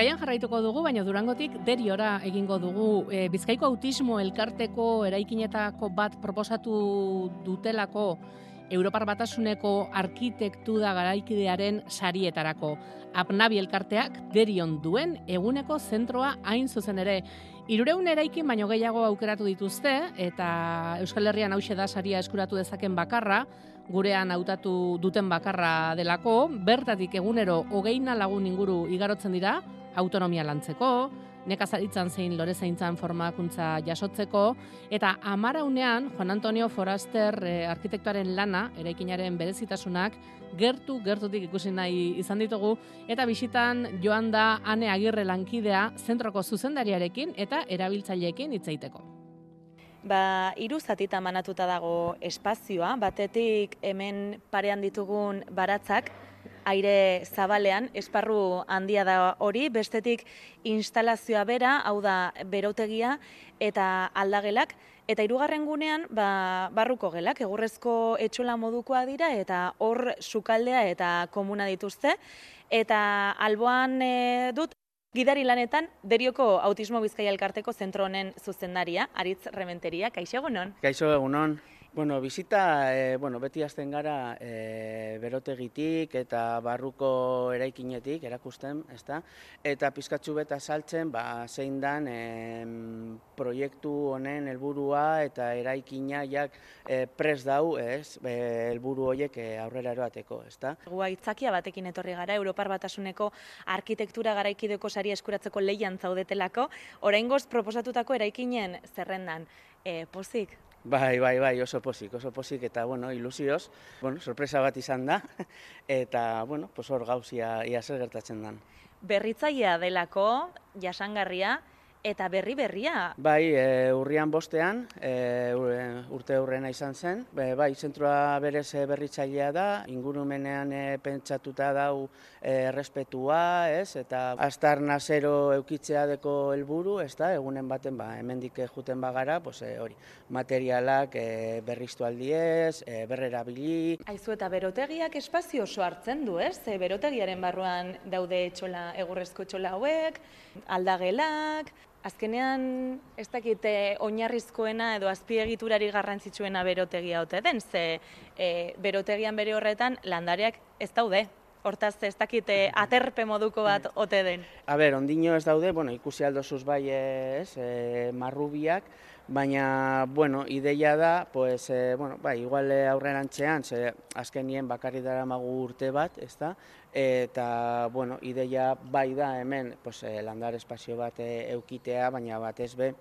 Bizkaian jarraituko dugu, baina durangotik deriora egingo dugu. E, Bizkaiko autismo elkarteko eraikinetako bat proposatu dutelako Europar Batasuneko arkitektura garaikidearen sarietarako. Apnabi elkarteak derion duen eguneko zentroa hain zuzen ere. Irureun eraikin baino gehiago aukeratu dituzte eta Euskal Herrian hause da saria eskuratu dezaken bakarra, gurean hautatu duten bakarra delako, bertatik egunero hogeina lagun inguru igarotzen dira, autonomia lantzeko, nekazaritzan zein lore zeintzan formakuntza jasotzeko, eta amaraunean, Juan Antonio Foraster eh, arkitektuaren lana, eraikinaren berezitasunak, gertu, gertutik ikusi nahi izan ditugu, eta bisitan joan da ane agirre lankidea zentroko zuzendariarekin eta erabiltzaileekin hitzaiteko. Ba, hiru zatita manatuta dago espazioa, batetik hemen parean ditugun baratzak, aire zabalean, esparru handia da hori, bestetik instalazioa bera, hau da berotegia eta aldagelak, eta hirugarren gunean ba, barruko gelak, egurrezko etxola modukoa dira, eta hor sukaldea eta komuna dituzte, eta alboan e, dut Gidari lanetan, derioko autismo bizkaia elkarteko zentro honen zuzendaria, Aritz Rementeria, kaixo egunon? Kaixo egunon. Bueno, bizita, e, bueno, beti azten gara e, berotegitik eta barruko eraikinetik erakusten, ezta? Eta pizkatzu beta saltzen, ba, zein dan e, proiektu honen helburua eta eraikina jak e, pres dau, ez? Helburu horiek e, aurrera eroateko, ezta? Gua itzakia batekin etorri gara, Europar Batasuneko arkitektura garaikideko sari eskuratzeko leian zaudetelako, oraingoz proposatutako eraikinen zerrendan. E, pozik, Bai, bai, bai, oso posik, oso posik eta, bueno, ilusioz, bueno, sorpresa bat izan da, eta, bueno, pues hor gauzia ia zer gertatzen dan. Berritzailea delako, jasangarria, eta berri berria. Bai, e, urrian bostean, e, urte urrena izan zen, e, bai, zentroa berez berritzailea da, ingurumenean e, pentsatuta dau e, respetua, ez, eta astar nazero eukitzea deko helburu, ez da, egunen baten, ba, hemendik juten bagara, pues, e, hori, materialak e, berriztu aldiez, e, berrera bili. Aizu eta berotegiak espazio oso hartzen du, ez? E, berotegiaren barruan daude etxola, egurrezko etxola hauek, aldagelak, Azkenean, ez dakite oinarrizkoena edo azpiegiturari garrantzitsuena berotegia ote den, ze e, berotegian bere horretan landareak ez daude. Hortaz, ez dakite aterpe moduko bat ote den. A ber, ondino ez daude, bueno, ikusi aldozuz bai ez, e, marrubiak, baina, bueno, ideia da, pues, e, bueno, bai, igual aurrerantzean, ze azkenien bakarri dara magu urte bat, ez da, eta, bueno, ideia bai da hemen, pues, landar espazio bat e, eukitea, baina bat ez be,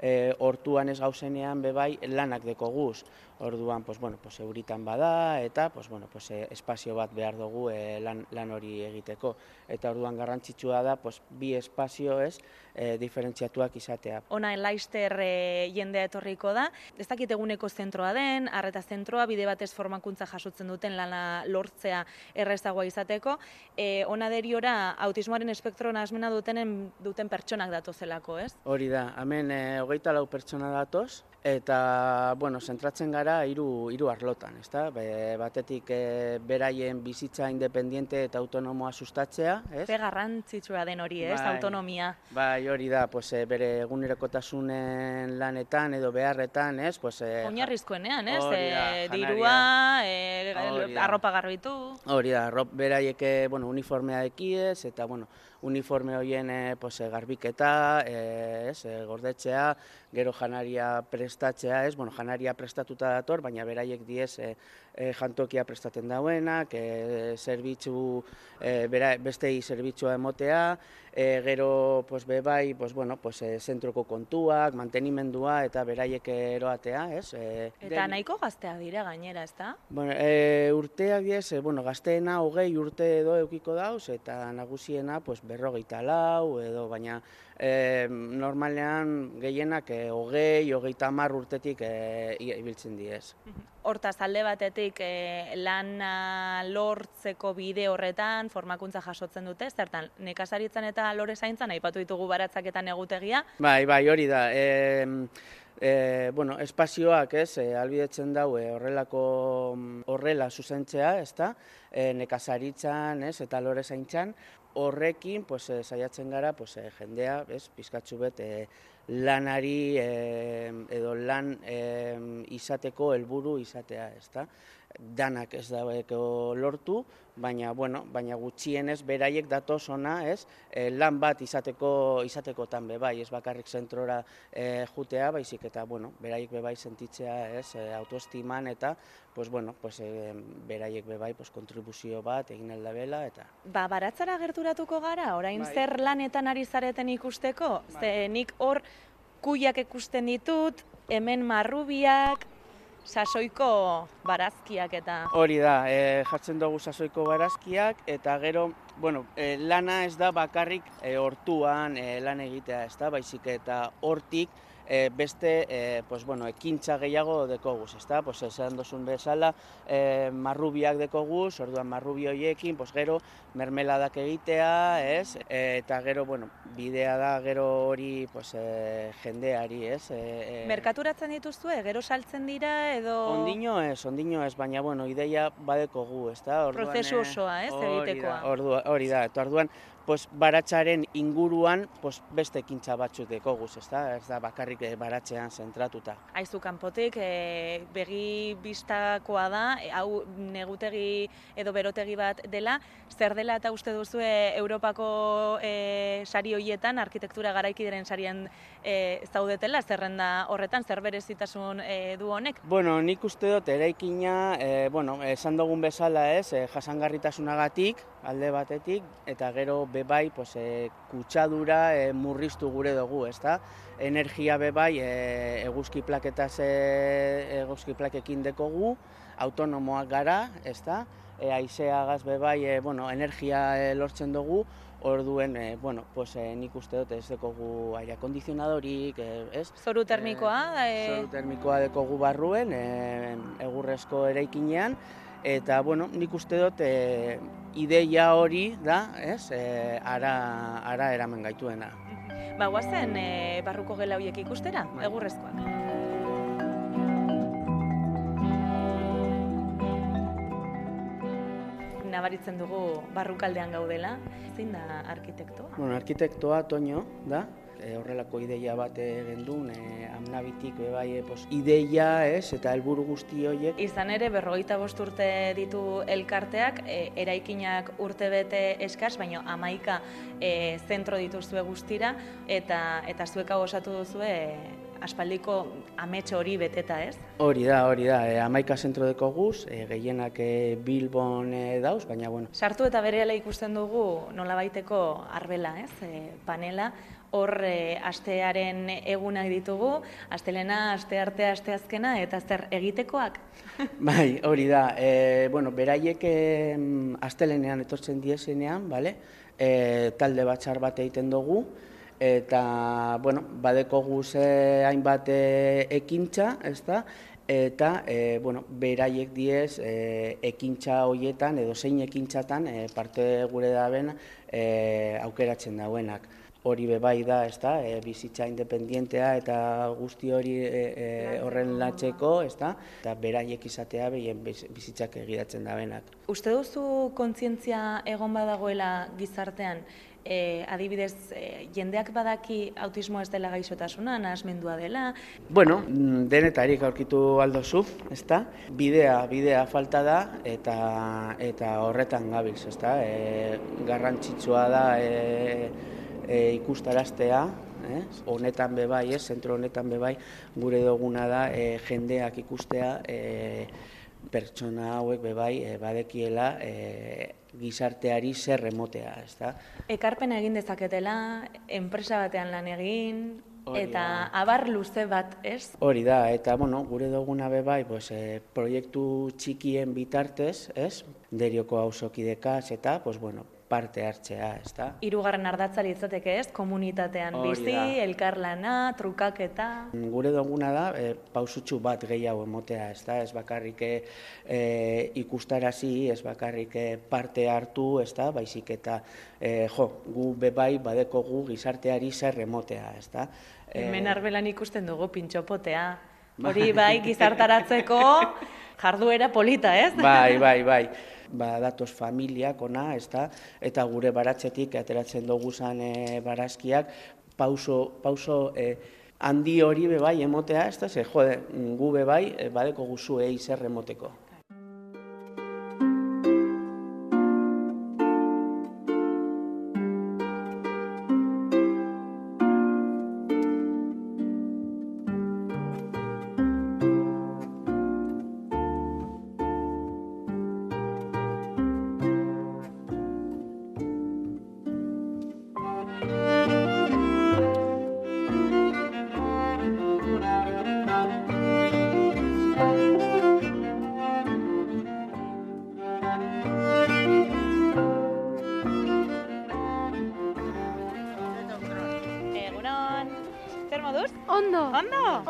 e, hortuan ez gauzenean be bai lanak deko guz. Orduan, pues, bueno, pues, euritan bada eta pues, bueno, pues, espazio bat behar dugu e, lan, lan hori egiteko. Eta orduan garrantzitsua da pues, bi espazio ez e, diferentziatuak izatea. Ona Laister e, jendea etorriko da. Ez dakit eguneko zentroa den, arreta zentroa, bide batez formakuntza jasotzen duten lana lortzea errezagoa izateko. E, ona deriora autismoaren espektro nasmena dutenen duten pertsonak datozelako, ez? Hori da, hemen e, hogeita lau pertsona datoz, eta bueno, zentratzen gara hiru hiru arlotan, ezta? Be, batetik e, beraien bizitza independiente eta autonomoa sustatzea, ez? Ze garrantzitsua den hori, ez? Bai, autonomia. Bai, hori da, pues, e, bere egunerokotasunen lanetan edo beharretan, ez? Pues, e, Oinarrizkoenean, ez? E, dirua, e, arropa garbitu. Hori da, arrop, beraiek bueno, uniformea ekiez, eta bueno, uniforme horien e, pues, garbiketa, e, ez, gordetzea, gero janaria prestatzea, ez, bueno, janaria prestatuta dator, baina beraiek diez e, e, jantokia prestaten dauenak, e, zerbitzu, e, bera, bestei zerbitzua emotea, e, gero, pues, be bai, pues, bueno, pues, e, zentroko kontuak, mantenimendua eta beraiek eroatea, ez. E, eta nahiko gaztea dira gainera, ez da? Bueno, e, urteak diez, e, bueno, gazteena hogei urte edo eukiko dauz, eta nagusiena, pues, berrogeita lau, edo, baina e, normalean gehienak e, hogei, hogeita hamar urtetik e, ibiltzen diez. Hortaz, alde batetik e, lana lortzeko bide horretan formakuntza jasotzen dute, zertan, nekazaritzen eta lore zaintzan, aipatu ditugu baratzaketan egutegia? Bai, bai, hori da. E, e, bueno, espazioak, ez, e, albidetzen dau e, horrelako horrela zuzentzea, ez da, e, nekazaritzan, ez, eta lore zaintzan, horrekin pues, e, saiatzen gara pues, e, jendea, ez, pizkatzu bet, e, lanari e, edo lan e, izateko helburu izatea, ezta? Danak ez dago lortu, baina, bueno, baina gutxienez beraiek datoz ona, ez, e, lan bat izateko izatekotan be bai, ez bakarrik zentrora e, jutea, baizik eta, bueno, beraiek be bai sentitzea, ez, e, autoestiman eta, pues, bueno, pues, e, beraiek be bai, pues, kontribuzio bat egin aldabela, eta... Ba, baratzara gerturatuko gara, orain bai. zer lanetan ari zareten ikusteko? Bai. Ze nik hor kuiak ikusten ditut, hemen marrubiak, sasoiko barazkiak eta... Hori da, e, jartzen dugu sasoiko barazkiak eta gero, bueno, e, lana ez da bakarrik e, hortuan e, lan egitea ez da, baizik eta hortik e, beste e, pues, bueno, ekintza gehiago dekoguz, ezta? Pues, esan dozun bezala, e, marrubiak dekoguz, orduan marrubi horiekin, pues, gero mermeladak egitea, ez? E, eta gero, bueno, bidea da gero hori pues, e, jendeari, ez? E, e, Merkaturatzen dituzue, gero saltzen dira edo... Ondino ez, ondino ez, baina, bueno, ideia badekogu, ezta? Orduan, Prozesu osoa, ez, egitekoa. Hori da, eta orduan, pues, baratzaren inguruan pues, beste ekintza batzuk dekoguz, ez da, ez da bakarrik eh, baratzean zentratuta. Aizu kanpotik, e, begi bistakoa da, e, hau negutegi edo berotegi bat dela, zer dela eta uste duzu Europako e, sari hoietan, arkitektura garaikideren sarien e, zaudetela, zerrenda horretan, zer berezitasun e, du honek? Bueno, nik uste dut, eraikina, e, bueno, esan dugun bezala ez, e, jasangarritasunagatik, alde batetik, eta gero bebai pues, e, kutsadura e, murriztu gure dugu, ezta? Energia bebai e, eguzki plaketaz e, eguzki plakekin dekogu, autonomoak gara, ezta? E, aizeagaz bebai e, bueno, energia e, lortzen dugu, Orduen, e, bueno, pues, e, nik uste dut ez dekogu aire akondizionadorik, e, ez? Zoru termikoa? E, zoru termikoa dekogu barruen, e, egurrezko eraikinean, eta bueno, nik uste dut e, ideia hori da, ez? E, ara, ara eramen gaituena. Ba, guazen, e, barruko gela horiek ikustera, bai. egurrezkoak. Nabaritzen dugu barrukaldean gaudela, zein da arkitektoa? Bueno, arkitektoa Toño da, e, horrelako ideia bat egin duen, e, amnabitik bai, e, pos, ideia, ez, eta helburu guzti horiek. Izan ere, berrogeita bost urte ditu elkarteak, e, eraikinak urte bete eskaz, baina amaika e, zentro dituzue guztira, eta, eta zueka osatu duzue aspaldiko ametxo hori beteta, ez? Hori da, hori da. E, amaika zentro deko guz, e, gehienak e, Bilbon e, dauz, baina bueno. Sartu eta berehala ikusten dugu nola baiteko arbela, ez? E, panela, hor e, astearen egunak ditugu, astelena, aste arte, aste azkena, eta zer egitekoak? bai, hori da. E, bueno, beraiek e, astelenean etortzen diesenean, bale? E, talde batxar bat egiten dugu, eta bueno, badeko guze hainbat e, ekintza, ez da, eta e, bueno, beraiek diez e, ekintza hoietan edo zein ekintzatan e, parte gure daben e, aukeratzen dauenak. Hori bebai da, ez da, e, bizitza independientea eta guzti hori e, e, horren latzeko, ez da, eta beraiek izatea behien bizitzak egiratzen dauenak. Uste duzu kontzientzia egon badagoela gizartean, e, adibidez, e, jendeak badaki autismo ez dela gaixotasuna, nahasmendua dela. Bueno, denetarik aurkitu aldo zu, ezta? Bidea, bidea falta da eta eta horretan gabilz, ezta? E, garrantzitsua da e, e, ikustaraztea, eh? honetan bebai, ez, zentro honetan bebai, gure duguna da e, jendeak ikustea e, pertsona hauek bebai e, badekiela e, gizarteari zer remotea, ez da? Ekarpena egin dezaketela, enpresa batean lan egin, eta abar luze bat, ez? Hori da, eta bueno, gure duguna be bai, pues, e, proiektu txikien bitartez, ez? Derioko hausokidekaz, eta, pues, bueno, parte hartzea, ez da? Irugarren ardatza litzateke ez, komunitatean bizi, elkarlana, trukaketa... Gure duguna da, e, pausutxu bat gehiago emotea, ez da? Ez bakarrik e, ikustarazi, ez bakarrik parte hartu, ez da? Baizik eta, e, jo, gu bebai badeko gu gizarteari zer emotea, ez da? Hemen arbelan ikusten dugu pintxopotea, Hori bai, gizartaratzeko jarduera polita, ez? Bai, bai, bai. Ba, datoz familiak ona, ez da, eta gure baratzetik ateratzen dugu zan e, barazkiak, pauso, pauso e, handi hori be bai emotea, ez da, ze, jode, gu be bai, e, badeko guzu egi zer emoteko.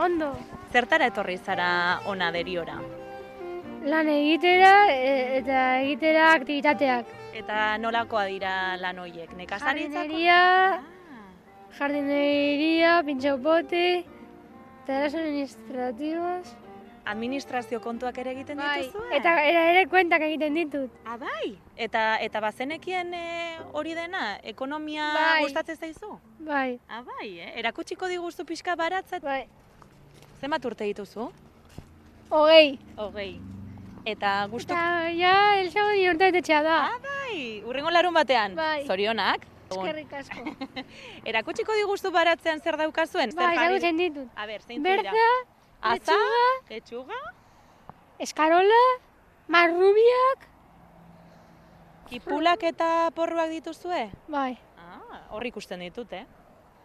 Ondo? Zertara etorri zara ona deriora? Lan egitera e, eta egitera aktivitateak. Eta nolakoa dira lan hoiek? Nekazaritzako? Jardineria, Ah, jardineria, pintxaupote, tareas administrativas. administrazio kontuak ere egiten Bai, dituzue? eta era ere kuentak egiten ditut. Ah, bai? Eta, eta bazenekien eh, hori dena, ekonomia Bai. gustatzen zaizu? Bai, Ah, bai, eh? Erakutsiko diguzu pixka baratzat. bai. Zenbat urte dituzu? Hogei. Hogei. Eta gustu... Eta ja, el sábado ni urte betetxea da. Ah, bai, urrengo larun batean. Bai. Zorionak. Eskerrik asko. Erakutsiko diguzu baratzean zer daukazuen? jarri- ezagutzen ditut. A ber, zein? Berza, Aza, lechuga, eskarola, marrubiak. kipulak eta porruak dituzue? Bai, Ah, hor ikusten ditut, eh?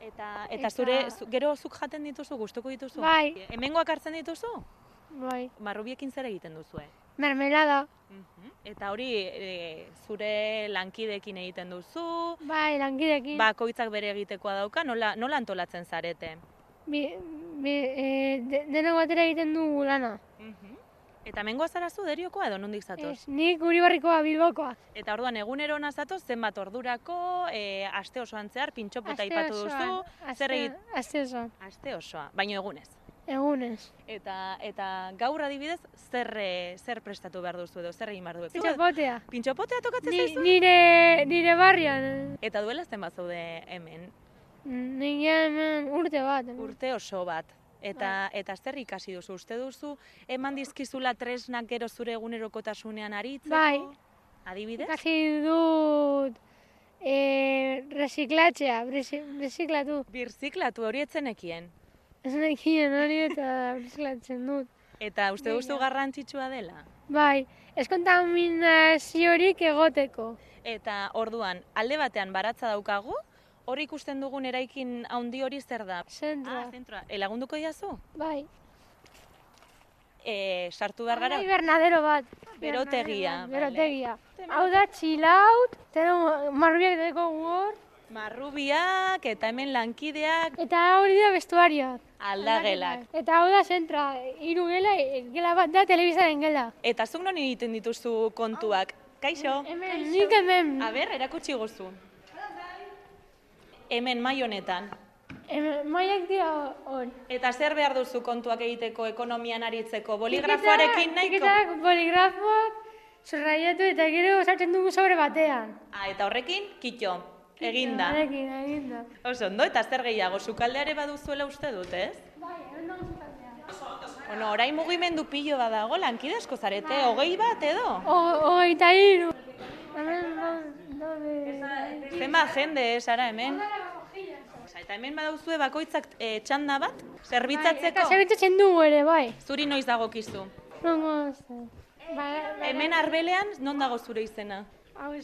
Eta, eta Eta- zure, zu, gero zuk jaten dituzu, gustuko dituzu? Bai. Hemengoak hartzen dituzu? bai. Marrubiekin zer egiten duzue? Mermelada. Eta hori e, zure lankidekin egiten duzu, Bai, langidekin. bakoitzak bere egitekoa dauka, nola, nola antolatzen zarete? Bi, bi, e, de, denok batera egiten du lana. Eta mengoa zara zu deriokoa edo nondik zatoz? Ez, nik guri barrikoa bilbokoa. Eta orduan egunero ona zatoz zenbat ordurako, e, aste osoan zehar pintxopota osoan, duzu, aste- zer egit Aste osoan, aste osoa, baino egunez. egunez. Eta eta gaur adibidez zer e, zer prestatu behar duzu edo zer egin behar duzu? Txapotea. Pintxopotea tokatzen Ni, zaizu? nire, nire barrian. Eta duela zenbat zaude hemen, Nik hemen urte bat. hemen. urte oso bat. Eta, Bai. eta zer ikasi duzu? Uste duzu eman dizkizula tresnak gero zure egunerokotasunean aritzeko? Bai. Adibidez? Ikasi dut e, reziklatzea, rezi- reziklatu. Birziklatu hori etzenekien. Ez nekien hori eta reziklatzen dut. Eta uste duzu garrantzitsua dela? Bai, ez kontaminaziorik egoteko. Eta orduan, alde batean baratza daukagu, hori ikusten dugun eraikin handi hori zer da? Zentroa. Ah, zentroa. E, lagunduko diazu? Bai. E, sartu behar gara? Bai, bernadero bat. Berotegia, Berotegia. Hau da txilaut, marrubiak dago hor, Marrubiak eta hemen lankideak eta hori da vestuarioak. aldagelak. Eta hau da zentra, hiru gela, gela bat da telebizaren gela. Eta zuk non egiten dituzu kontuak? Kaixo? Hemen, nik hemen, A ber, erakutsi guzu. Hemen mai honetan. hemen maiak dira hor. Eta zer behar duzu kontuak egiteko, ekonomian aritzeko, boligrafoarekin nahiko? Tiketak, boligrafoak, zurraiatu eta gero sartzen dugu sobre batean. Ah, eta horrekin, kitxo, eginda. Honekin, eginda. Oso ondo, eta zer gehiago, sukaldeare baduzuela uste dut, ez? Bai, hemen dago zukaldea. Bueno, orain mugimendu pilo badago, lankide asko zarete, hogei bat edo? Hogeita hiru. Zenbat jende, Sara, hemen? Osa, Eta hemen badauzue bakoitzak e, txanda bat, Eta zerbitzatzeko, zerbitzatzen dugu ere, bai. zuri noiz dagokizu. Nongo, ze. Ba, ba, Hemen arbelean, non dago zure izena? hau eh?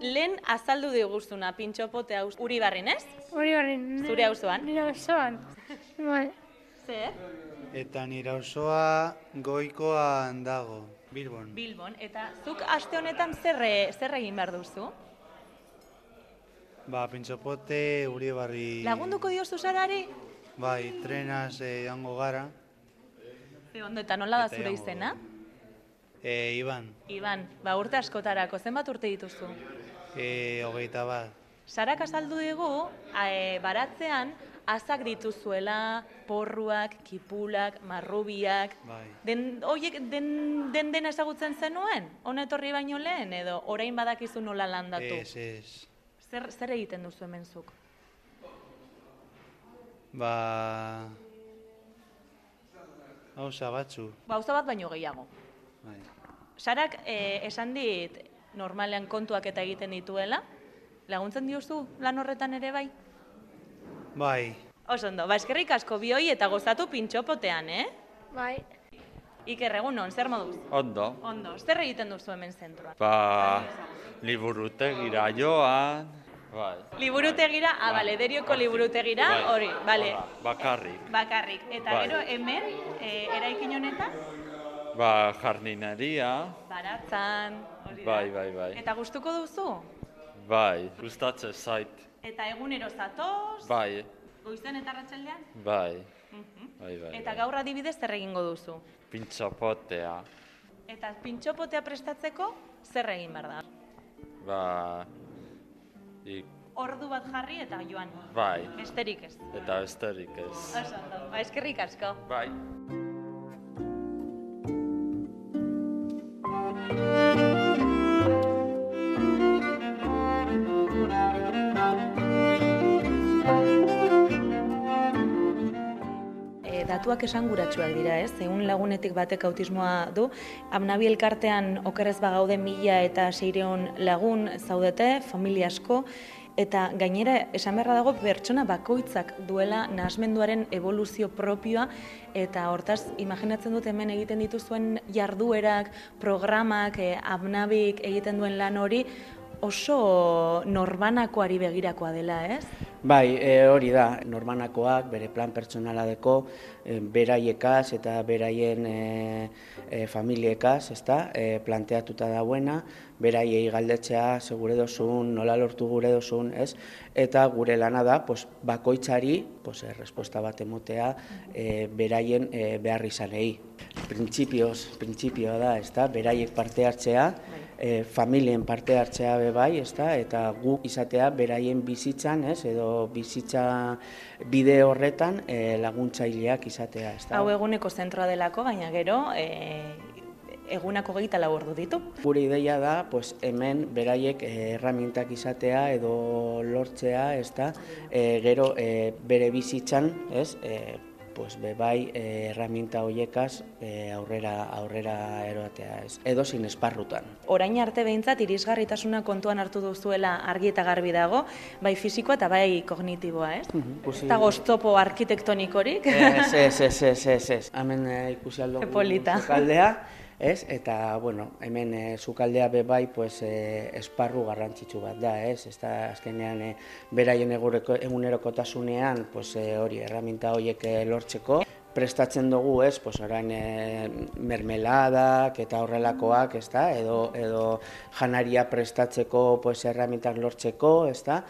Lehen azaldu diguzuna, pintxopote hau, uri barrin, ez? Hori. nire- Zure auzoan? Nire auzoan. Bai. Zer? Eta nire osoa goikoan dago, Bilbon. Bilbon, eta zuk aste honetan zer, zer egin behar duzu? Ba, pintxopote, uri barri... Lagunduko diozu Sarari? Bai, trenaz eh, gara. Ze ondo, eta nola da zure izena? E, Iban, Iban, ba urte askotarako, zenbat urte dituzu? e, hogeita bat. Sarak azaldu digu, a, e, baratzean, azak dituzuela, porruak, kipulak, marrubiak, Bai. den, oiek, den, den dena ezagutzen zenuen? Hona etorri baino lehen, edo orain badakizu nola landatu? Ez, ez. Zer, zer egiten duzu hemen zuk? Ba... Gauza batzu. Gauza bat baino gehiago. Bai. Sarak eh, esan dit normalean kontuak eta egiten dituela. Laguntzen diozu lan horretan ere bai? Bai. Oso ondo, ba eskerrik asko bioi eta gozatu pintxopotean, eh? Bai. Iker, egunon, zer moduz? Ondo, Ondo, zer egiten duzu hemen zentroan? ba, liburutegira joan, bai. Liburutegira, ah, bale, derioko liburutegira, Bai. hori, bale, Hola, Bakarrik, bakarrik. Eta Bai. gero hemen, e, eraikin honetan, ba, jardineria, baratzan, hori da. bai, bai, bai. Eta gustuko duzu? Bai, gustatzen zait, Eta egunero zatoz, bai, goizen eta arratsaldean? bai, Mhm. bai, bai. Eta bai. gaur adibidez zer egingo duzu? Pintxapotea, Eta pintxopotea prestatzeko zer egin behar da? ba, ik, Ordu bat jarri eta joan. bai, Besterik ez. eta besterik ez. Oso. Ba, eskerrik asko. Bai. Datuak esanguratsuak dira, ez? Egun lagunetik batek autismoa du. Amnabi elkartean okerrez bagaude mila eta seireon lagun zaudete, familia asko, eta gainera esan beharra dago pertsona bakoitzak duela nahasmenduaren evoluzio propioa eta hortaz imaginatzen dut hemen egiten dituzuen jarduerak, programak, e, amnabik egiten duen lan hori oso norbanakoari begirakoa dela, ez? Bai, e, hori da, normanakoak, bere plan pertsonala deko, e, beraiekaz eta beraien e, e, familiekaz, ezta, e, planteatuta dauena, beraiei galdetzea, ze gure dozun, nola lortu gure dozun, ez? Eta gure lana da, pues, bakoitzari, pues, e, resposta bat emotea, e, beraien e, behar izanei. Printzipioz, printzipioa da, ezta, beraiek parte hartzea, e, familien parte hartzea be bai, ezta? eta gu izatea beraien bizitzan, ez? edo bizitza bide horretan e, laguntzaileak izatea, ezta? Hau eguneko zentroa delako, baina gero e, egunako gehieta lau ordu ditu. Gure ideia da, pues, hemen beraiek eh, erramintak izatea edo lortzea, ezta? E, gero e, bere bizitzan, ez? E, pues be bai eh, erraminta hoiekaz eh, aurrera aurrera eroatea, ez? Edo sin esparrutan. Orain arte behintzat irisgarritasuna kontuan hartu duzuela argi eta garbi dago, bai fisikoa eta bai kognitiboa, ez? Ikusi- Ez dago oztopo arkitektonikorik. Ez, ez, ez, ez, ez, ez. Hemen eh, ikusi aldugu Polita. sukaldea, ez? Eta, bueno, hemen eh, sukaldea be bai, pues, eh, esparru garrantzitsu bat da, ez? Ez da, azkenean, eh, beraien egunerokotasunean, pues, eh, hori, erraminta horiek lortzeko, prestatzen dugu, ez, pues orain e, mermeladak eta horrelakoak, ez da, edo, edo janaria prestatzeko, pues, erramintak lortzeko, ez da,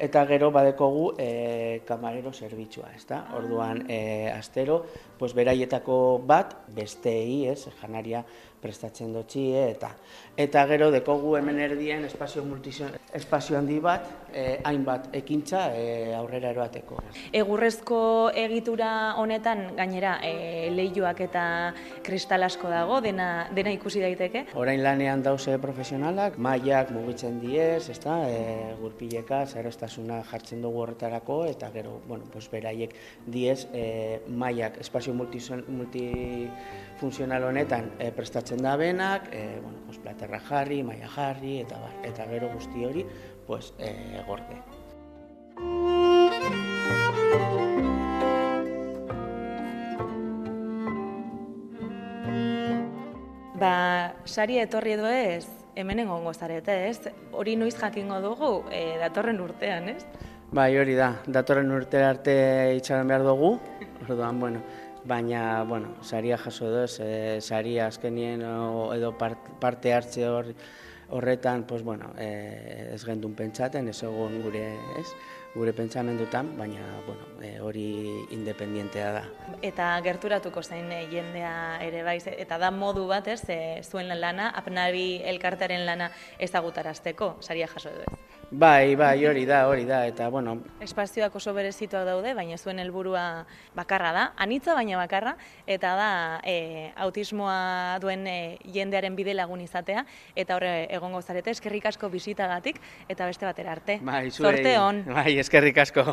eta gero badekogu e, kamarero zerbitzua, ez da, orduan e, astero, pues, beraietako bat, besteei, ez, janaria prestatzen dutxie, eta eta gero dekogu hemen erdien espazio multizio, espazio handi bat, e, hainbat ekintza e, aurrera eroateko. Egurrezko egitura honetan gainera e, leioak eta kristal asko dago, dena, dena ikusi daiteke. Orain lanean dauze profesionalak, mailak mugitzen diez, ezta, e, gurpileka, zerreztasuna jartzen dugu horretarako, eta gero, bueno, pues beraiek diez, e, mailak espazio multifunzional honetan e, prestatzen da benak, e, bueno, pues platerra jarri, maila jarri, eta bar, eta gero guzti hori, pues, e, gorde. Ba, sari etorri edo ez, hemen egongo zarete, ez? Hori noiz jakingo dugu, e, datorren urtean, ez? Bai, hori da, datorren urte arte itxaron behar dugu, orduan, bueno, baina, bueno, saria jaso edo ez, e, saria azkenien edo part, parte hartze hor, horretan, pues, bueno, e, ez gendun pentsaten, ez egon gure, ez, gure pentsamendutan, baina, bueno, e, hori independientea da. Eta gerturatuko zen eh, jendea ere bai, eta da modu bat, ez, e, zuen lana, apnabi elkartearen lana ezagutarazteko, saria jaso edo ez. Bai, bai, hori da, hori da, eta bueno, Espazioak oso berezituak daude, baina zuen helburua bakarra da, anitza baina bakarra, eta da e, autismoa duen e, jendearen bide lagun izatea, eta horre egongo zarete, eskerrik asko bisitagatik, eta beste batera arte. bai, zuei- Zorte hon! Bai, eskerrik asko.